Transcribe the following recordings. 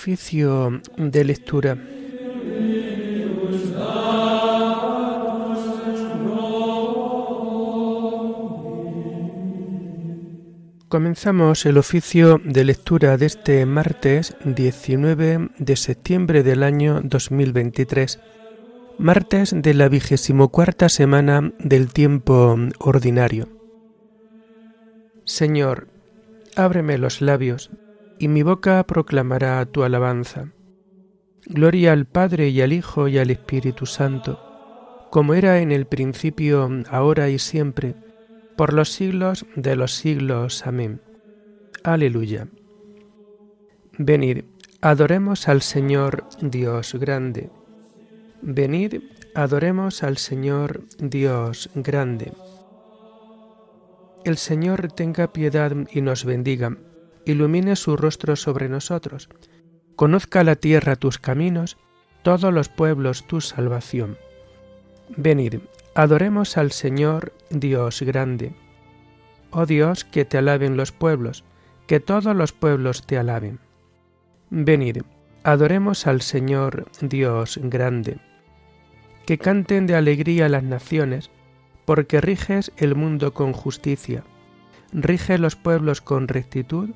Oficio de lectura. Comenzamos el oficio de lectura de este martes 19 de septiembre del año 2023, martes de la vigésimo cuarta semana del tiempo ordinario. Señor, ábreme los labios, y mi boca proclamará tu alabanza. Gloria al Padre y al Hijo y al Espíritu Santo, como era en el principio, ahora y siempre, por los siglos de los siglos. Amén. Aleluya. Venid, adoremos al Señor Dios grande. Venid, adoremos al Señor Dios grande. El Señor tenga piedad y nos bendiga, ilumine su rostro sobre nosotros, conozca la tierra tus caminos, todos los pueblos tu salvación. Venid, Adoremos al Señor Dios grande. Oh Dios, que te alaben los pueblos, que todos los pueblos te alaben. Venid, adoremos al Señor Dios grande. Que canten de alegría las naciones, porque riges el mundo con justicia, rige los pueblos con rectitud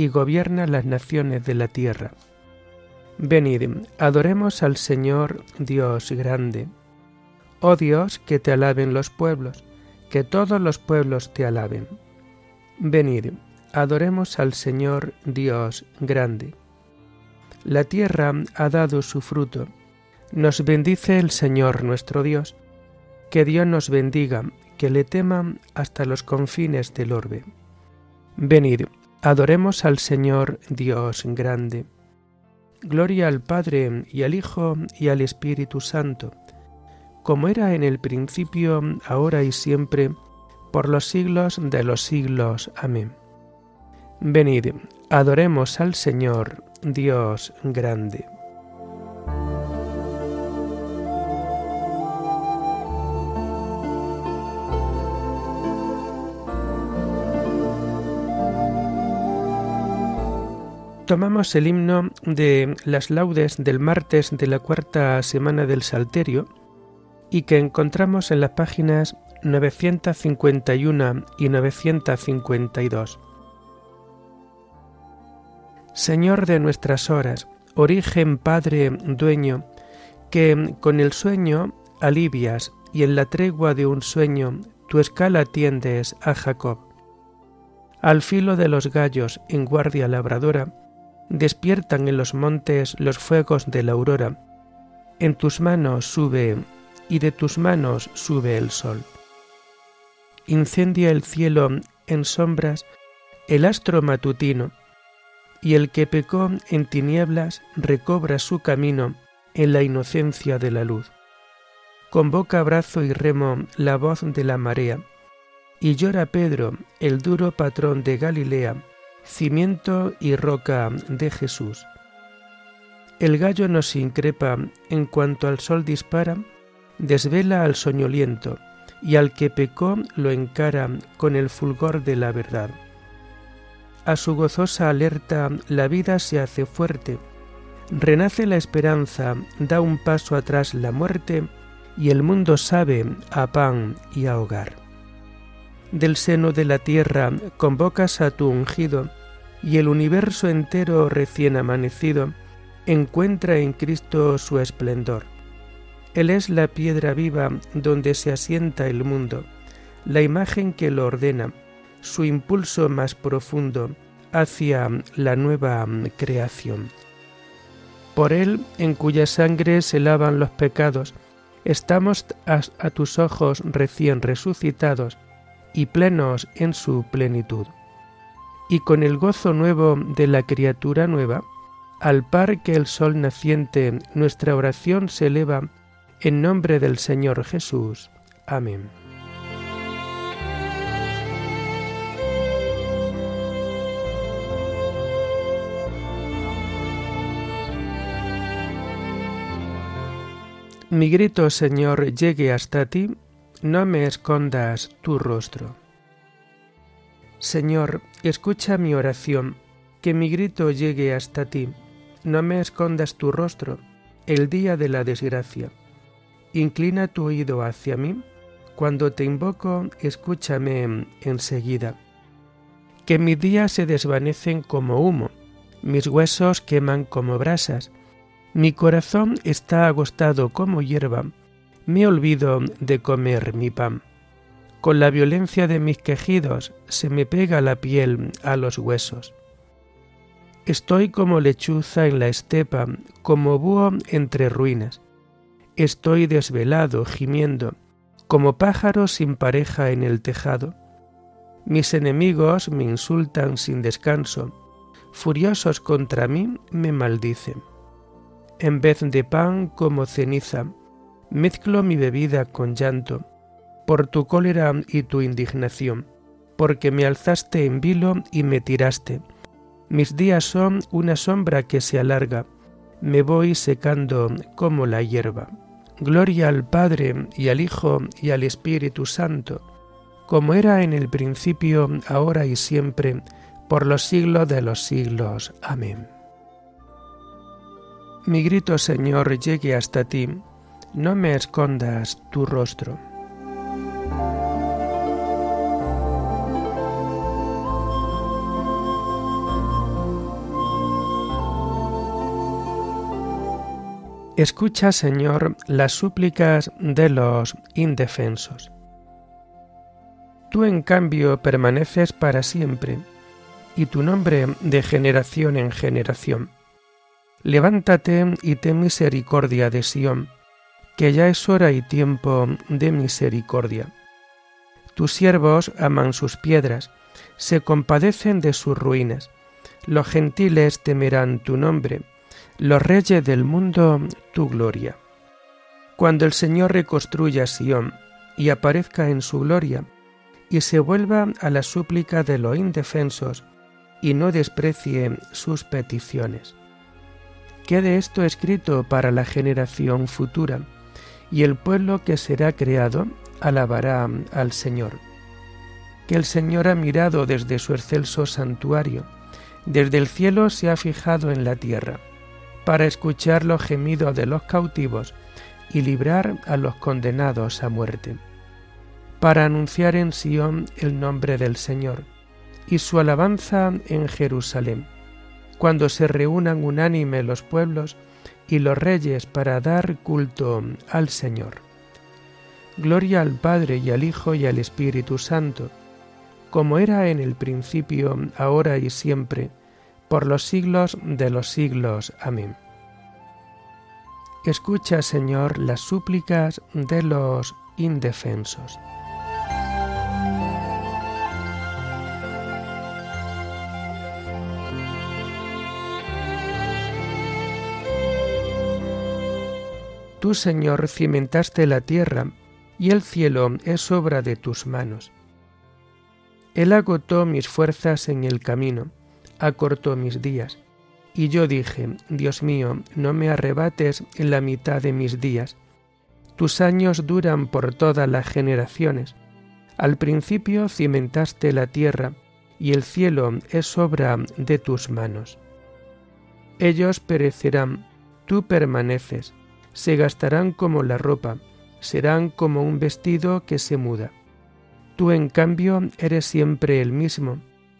y gobierna las naciones de la tierra. Venid, adoremos al Señor Dios grande. Oh Dios, que te alaben los pueblos, que todos los pueblos te alaben. Venid, adoremos al Señor Dios grande. La tierra ha dado su fruto. Nos bendice el Señor nuestro Dios. Que Dios nos bendiga, que le teman hasta los confines del orbe. Venid, adoremos al Señor Dios grande. Gloria al Padre y al Hijo y al Espíritu Santo como era en el principio, ahora y siempre, por los siglos de los siglos. Amén. Venid, adoremos al Señor, Dios grande. Tomamos el himno de las laudes del martes de la cuarta semana del Salterio, y que encontramos en las páginas 951 y 952. Señor de nuestras horas, origen Padre dueño, que con el sueño alivias y en la tregua de un sueño tu escala tiendes a Jacob. Al filo de los gallos en guardia labradora, despiertan en los montes los fuegos de la aurora. En tus manos sube y de tus manos sube el sol. Incendia el cielo en sombras el astro matutino, y el que pecó en tinieblas recobra su camino en la inocencia de la luz. Convoca brazo y remo la voz de la marea, y llora Pedro, el duro patrón de Galilea, cimiento y roca de Jesús. El gallo nos increpa en cuanto al sol dispara, desvela al soñoliento, y al que pecó lo encara con el fulgor de la verdad. A su gozosa alerta la vida se hace fuerte, renace la esperanza, da un paso atrás la muerte, y el mundo sabe a pan y a hogar. Del seno de la tierra convocas a tu ungido, y el universo entero recién amanecido encuentra en Cristo su esplendor. Él es la piedra viva donde se asienta el mundo, la imagen que lo ordena, su impulso más profundo hacia la nueva creación. Por Él, en cuya sangre se lavan los pecados, estamos a, tus ojos recién resucitados y plenos en su plenitud. Y con el gozo nuevo de la criatura nueva, al par que el sol naciente, nuestra oración se eleva en nombre del Señor Jesús. Amén. Mi grito, Señor, llegue hasta ti, no me escondas tu rostro. Señor, escucha mi oración, que mi grito llegue hasta ti, no me escondas tu rostro el día de la desgracia. Inclina tu oído hacia mí. Cuando te invoco, escúchame enseguida. Que mis días se desvanecen como humo, mis huesos queman como brasas, mi corazón está agostado como hierba, me olvido de comer mi pan. Con la violencia de mis quejidos se me pega la piel a los huesos. Estoy como lechuza en la estepa, como búho entre ruinas. Estoy desvelado, gimiendo, como pájaro sin pareja en el tejado. Mis enemigos me insultan sin descanso, furiosos contra mí me maldicen. En vez de pan como ceniza, mezclo mi bebida con llanto, por tu cólera y tu indignación, porque me alzaste en vilo y me tiraste. Mis días son una sombra que se alarga, me voy secando como la hierba. Gloria al Padre y al Hijo y al Espíritu Santo, como era en el principio, ahora y siempre, por los siglos de los siglos. Amén. Mi grito, Señor, llegue hasta ti, no me escondas tu rostro. Escucha, Señor, las súplicas de los indefensos. Tú, en cambio, permaneces para siempre, y tu nombre de generación en generación. Levántate y ten misericordia de Sión, que ya es hora y tiempo de misericordia. Tus siervos aman sus piedras, se compadecen de sus ruinas. Los gentiles temerán tu nombre, los reyes del mundo tu gloria. Cuando el Señor reconstruya Sión y aparezca en su gloria, y se vuelva a la súplica de los indefensos, y no desprecie sus peticiones. Quede esto escrito para la generación futura, y el pueblo que será creado alabará al Señor. Que el Señor ha mirado desde su excelso santuario, desde el cielo se ha fijado en la tierra, para escuchar los gemidos de los cautivos y librar a los condenados a muerte, para anunciar en Sión el nombre del Señor y su alabanza en Jerusalén, cuando se reúnan unánime los pueblos y los reyes para dar culto al Señor. Gloria al Padre y al Hijo y al Espíritu Santo, como era en el principio, ahora y siempre, por los siglos de los siglos. Amén. Escucha, Señor, las súplicas de los indefensos. Tú, Señor, cimentaste la tierra, y el cielo es obra de tus manos. Él agotó mis fuerzas en el camino, acortó mis días, y yo dije, Dios mío, no me arrebates la mitad de mis días. Tus años duran por todas las generaciones. Al principio cimentaste la tierra, y el cielo es obra de tus manos. Ellos perecerán, tú permaneces se gastarán como la ropa, serán como un vestido que se muda. Tú en cambio eres siempre el mismo,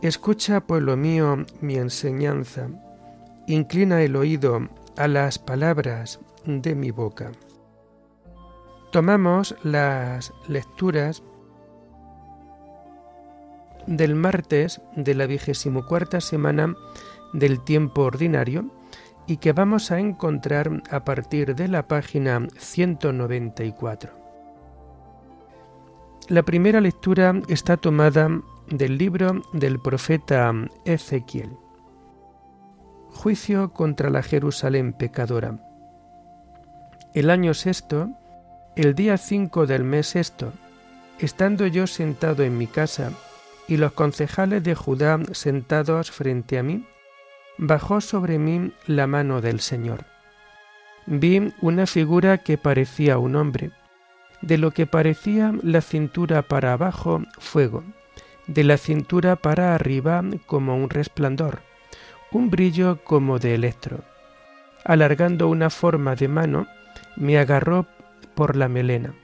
Escucha, pueblo mío, mi enseñanza, inclina el oído a las palabras de mi boca. Tomamos las lecturas del martes de la vigésimo cuarta semana del tiempo ordinario y que vamos a encontrar a partir de la página 194. La primera lectura está tomada del libro del profeta Ezequiel. Juicio contra la Jerusalén pecadora. El año sexto, el día cinco del mes sexto, estando yo sentado en mi casa y los concejales de Judá sentados frente a mí, bajó sobre mí la mano del Señor. Vi una figura que parecía un hombre, de lo que parecía la cintura para abajo fuego, de la cintura para arriba como un resplandor, un brillo como de electro. Alargando una forma de mano, me agarró por la melena.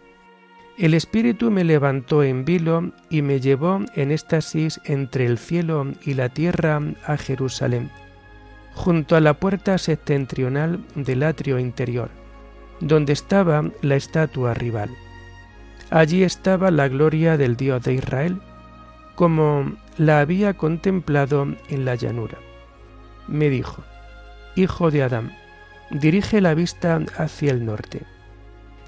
El Espíritu me levantó en vilo y me llevó en éxtasis entre el cielo y la tierra a Jerusalén, junto a la puerta septentrional del atrio interior, donde estaba la estatua rival. Allí estaba la gloria del Dios de Israel, como la había contemplado en la llanura. Me dijo, Hijo de Adán, dirige la vista hacia el norte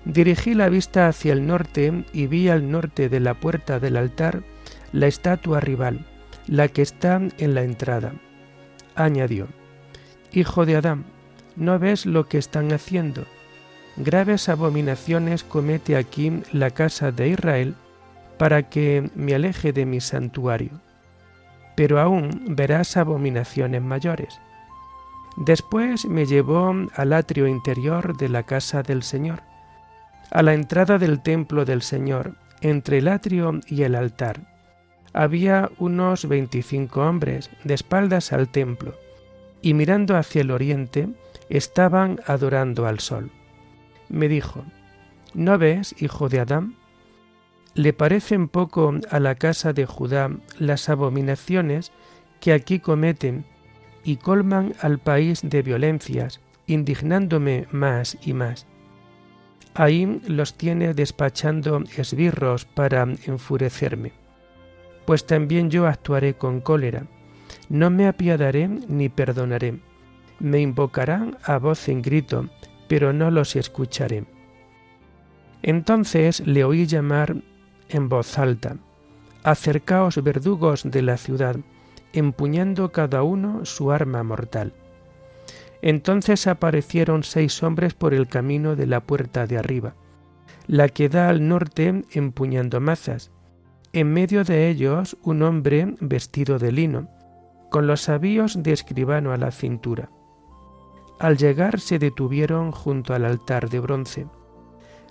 Dirigí la vista hacia el norte y vi al norte de la puerta del altar la estatua rival, la que está en la entrada. Añadió, Hijo de Adán, ¿no ves lo que están haciendo? Graves abominaciones comete aquí la casa de Israel para que me aleje de mi santuario. Pero aún verás abominaciones mayores. Después me llevó al atrio interior de la casa del Señor a la entrada del templo del Señor, entre el atrio y el altar. Había unos veinticinco hombres de espaldas al templo, y mirando hacia el oriente, estaban adorando al sol. Me dijo, ¿No ves, hijo de Adán? ¿Le parecen poco a la casa de Judá las abominaciones que aquí cometen y colman al país de violencias, indignándome más y más? Ahí los tiene despachando esbirros para enfurecerme. Pues también yo actuaré con cólera. No me apiadaré ni perdonaré. Me invocarán a voz en grito, pero no los escucharé. Entonces le oí llamar en voz alta, Acercaos verdugos de la ciudad, empuñando cada uno su arma mortal. Entonces aparecieron seis hombres por el camino de la puerta de arriba, la que da al norte empuñando mazas. En medio de ellos un hombre vestido de lino, con los avíos de escribano a la cintura. Al llegar se detuvieron junto al altar de bronce.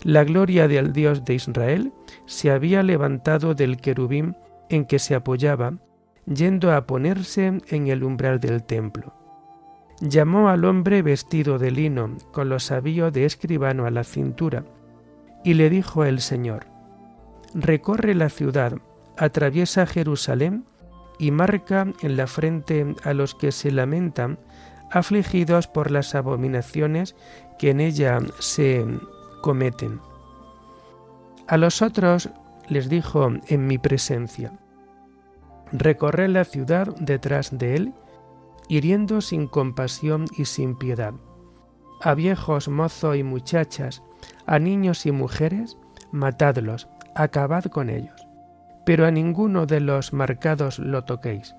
La gloria del Dios de Israel se había levantado del querubín en que se apoyaba, yendo a ponerse en el umbral del templo. Llamó al hombre vestido de lino, con los avíos de escribano a la cintura, y le dijo el Señor, Recorre la ciudad, atraviesa Jerusalén y marca en la frente a los que se lamentan, afligidos por las abominaciones que en ella se cometen. A los otros les dijo en mi presencia, Recorre la ciudad detrás de él, hiriendo sin compasión y sin piedad. A viejos, mozos y muchachas, a niños y mujeres, matadlos, acabad con ellos, pero a ninguno de los marcados lo toquéis.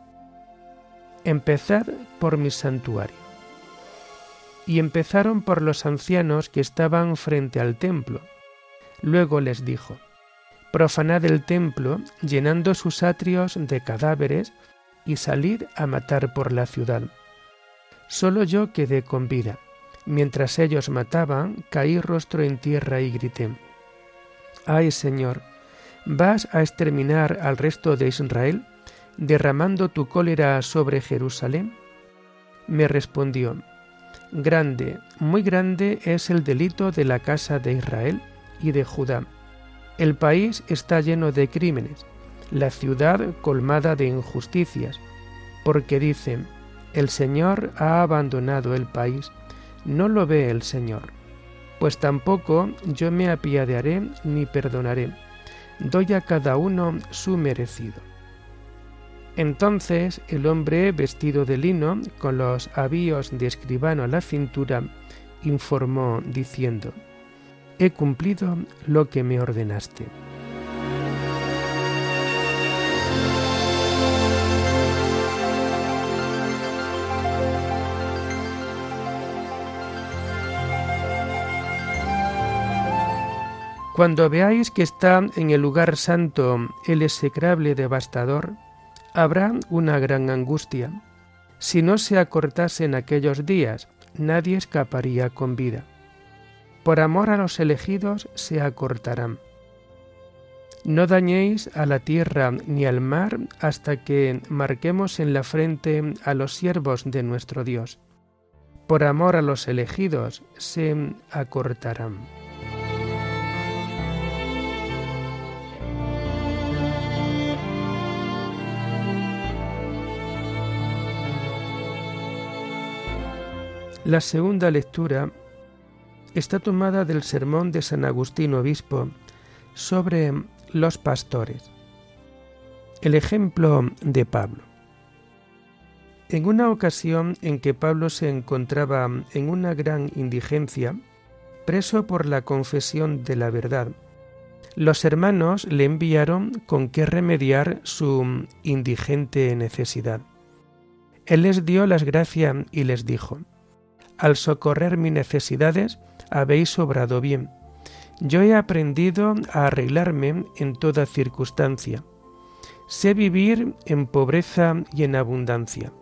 Empezad por mi santuario. Y empezaron por los ancianos que estaban frente al templo. Luego les dijo, Profanad el templo, llenando sus atrios de cadáveres y salir a matar por la ciudad. Solo yo quedé con vida. Mientras ellos mataban, caí rostro en tierra y grité, Ay Señor, ¿vas a exterminar al resto de Israel, derramando tu cólera sobre Jerusalén? Me respondió, Grande, muy grande es el delito de la casa de Israel y de Judá. El país está lleno de crímenes la ciudad colmada de injusticias, porque dicen, el Señor ha abandonado el país, no lo ve el Señor. Pues tampoco yo me apiadearé ni perdonaré, doy a cada uno su merecido. Entonces el hombre vestido de lino, con los avíos de escribano a la cintura, informó diciendo, He cumplido lo que me ordenaste. Cuando veáis que está en el lugar santo el execrable devastador, habrá una gran angustia. Si no se acortasen aquellos días, nadie escaparía con vida. Por amor a los elegidos se acortarán. No dañéis a la tierra ni al mar hasta que marquemos en la frente a los siervos de nuestro Dios. Por amor a los elegidos se acortarán. La segunda lectura está tomada del sermón de San Agustín Obispo sobre los pastores. El ejemplo de Pablo. En una ocasión en que Pablo se encontraba en una gran indigencia, preso por la confesión de la verdad, los hermanos le enviaron con qué remediar su indigente necesidad. Él les dio las gracias y les dijo, Al socorrer mis necesidades habéis obrado bien yo he aprendido a arreglarme en toda circunstancia. Sé vivir en pobreza y en abundancia.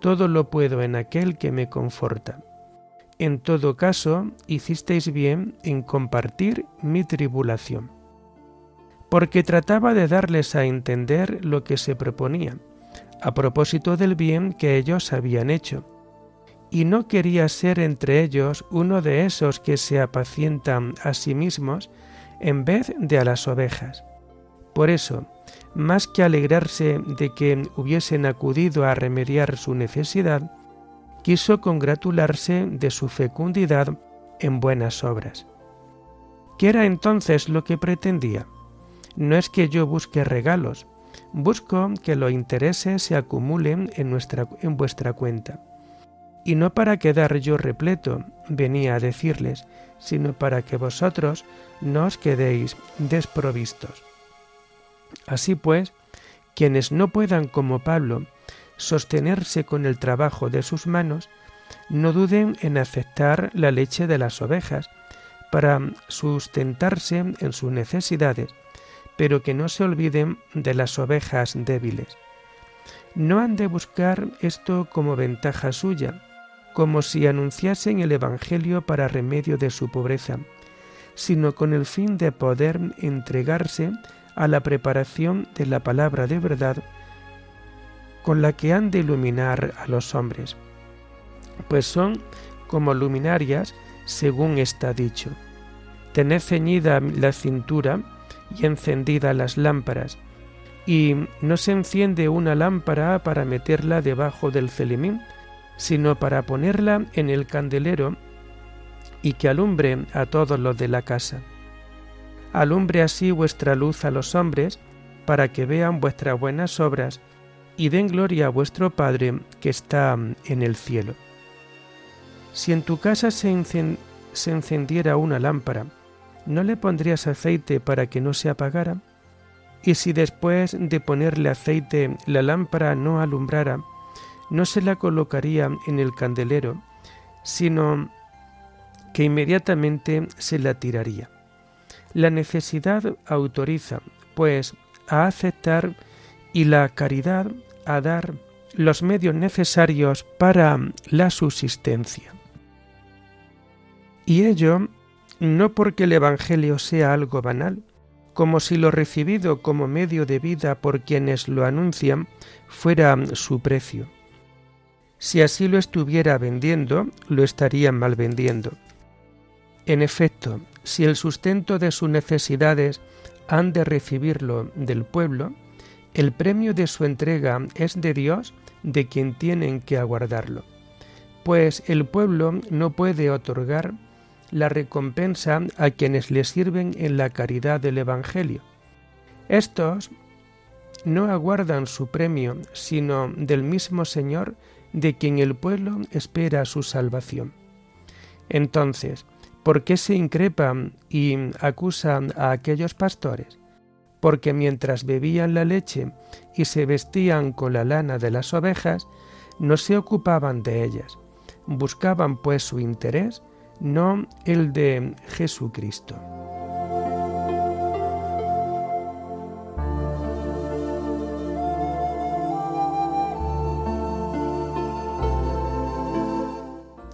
Todo lo puedo en aquel que me conforta. En todo caso, hicisteis bien en compartir mi tribulación. Porque trataba de darles a entender lo que se proponía, a propósito del bien que ellos habían hecho y no quería ser entre ellos uno de esos que se apacientan a sí mismos en vez de a las ovejas. Por eso, más que alegrarse de que hubiesen acudido a remediar su necesidad, quiso congratularse de su fecundidad en buenas obras. ¿Qué era entonces lo que pretendía? No es que yo busque regalos, busco que los intereses se acumulen en, nuestra, en vuestra cuenta y no para quedar yo repleto, venía a decirles, sino para que vosotros no os quedéis desprovistos. Así pues, quienes no puedan, como Pablo, sostenerse con el trabajo de sus manos, no duden en aceptar la leche de las ovejas para sustentarse en sus necesidades, pero que no se olviden de las ovejas débiles. No han de buscar esto como ventaja suya, como si anunciasen el Evangelio para remedio de su pobreza, sino con el fin de poder entregarse a la preparación de la palabra de verdad con la que han de iluminar a los hombres, pues son como luminarias según está dicho. Tened ceñida la cintura y encendida las lámparas, y no se enciende una lámpara para meterla debajo del celimín, sino para ponerla en el candelero y que alumbre a todos los de la casa. Alumbre así vuestra luz a los hombres, para que vean vuestras buenas obras y den gloria a vuestro Padre que está en el cielo. Si en tu casa se, se encendiera una lámpara, ¿no le pondrías aceite para que no se apagara? Y si después de ponerle aceite la lámpara no alumbrara, no se la colocaría en el candelero, sino que inmediatamente se la tiraría. La necesidad autoriza, pues, a aceptar y la caridad a dar los medios necesarios para la subsistencia. Y ello no porque el Evangelio sea algo banal, como si lo recibido como medio de vida por quienes lo anuncian fuera su precio si así lo estuviera vendiendo, lo estaría mal vendiendo. En efecto, si el sustento de sus necesidades han de recibirlo del pueblo, el premio de su entrega es de Dios, de quien tienen que aguardarlo, pues el pueblo no puede otorgar la recompensa a quienes le sirven en la caridad del Evangelio. Estos no aguardan su premio, sino del mismo Señor de quien el pueblo espera su salvación. Entonces, ¿por qué se increpan y acusan a aquellos pastores? Porque mientras bebían la leche y se vestían con la lana de las ovejas, no se ocupaban de ellas, buscaban pues su interés, no el de Jesucristo.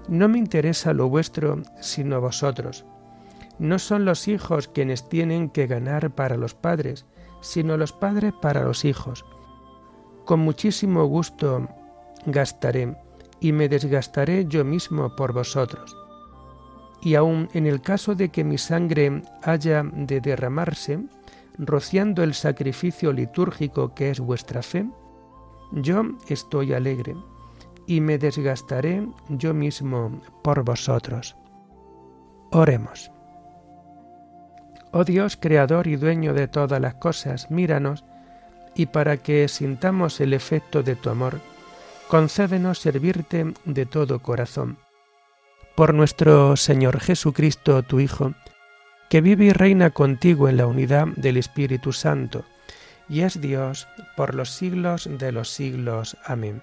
No me interesa lo vuestro, sino vosotros. No son los hijos quienes tienen que ganar para los padres, sino los padres para los hijos. Con muchísimo gusto gastaré y me desgastaré yo mismo por vosotros. Y aun en el caso de que mi sangre haya de derramarse, rociando el sacrificio litúrgico que es vuestra fe, yo estoy alegre y me desgastaré yo mismo por vosotros. Oremos. Oh Dios, creador y dueño de todas las cosas, míranos, y para que sintamos el efecto de tu amor, concédenos servirte de todo corazón. Por nuestro Señor Jesucristo, tu Hijo, que vive y reina contigo en la unidad del Espíritu Santo, y es Dios por los siglos de los siglos. Amén.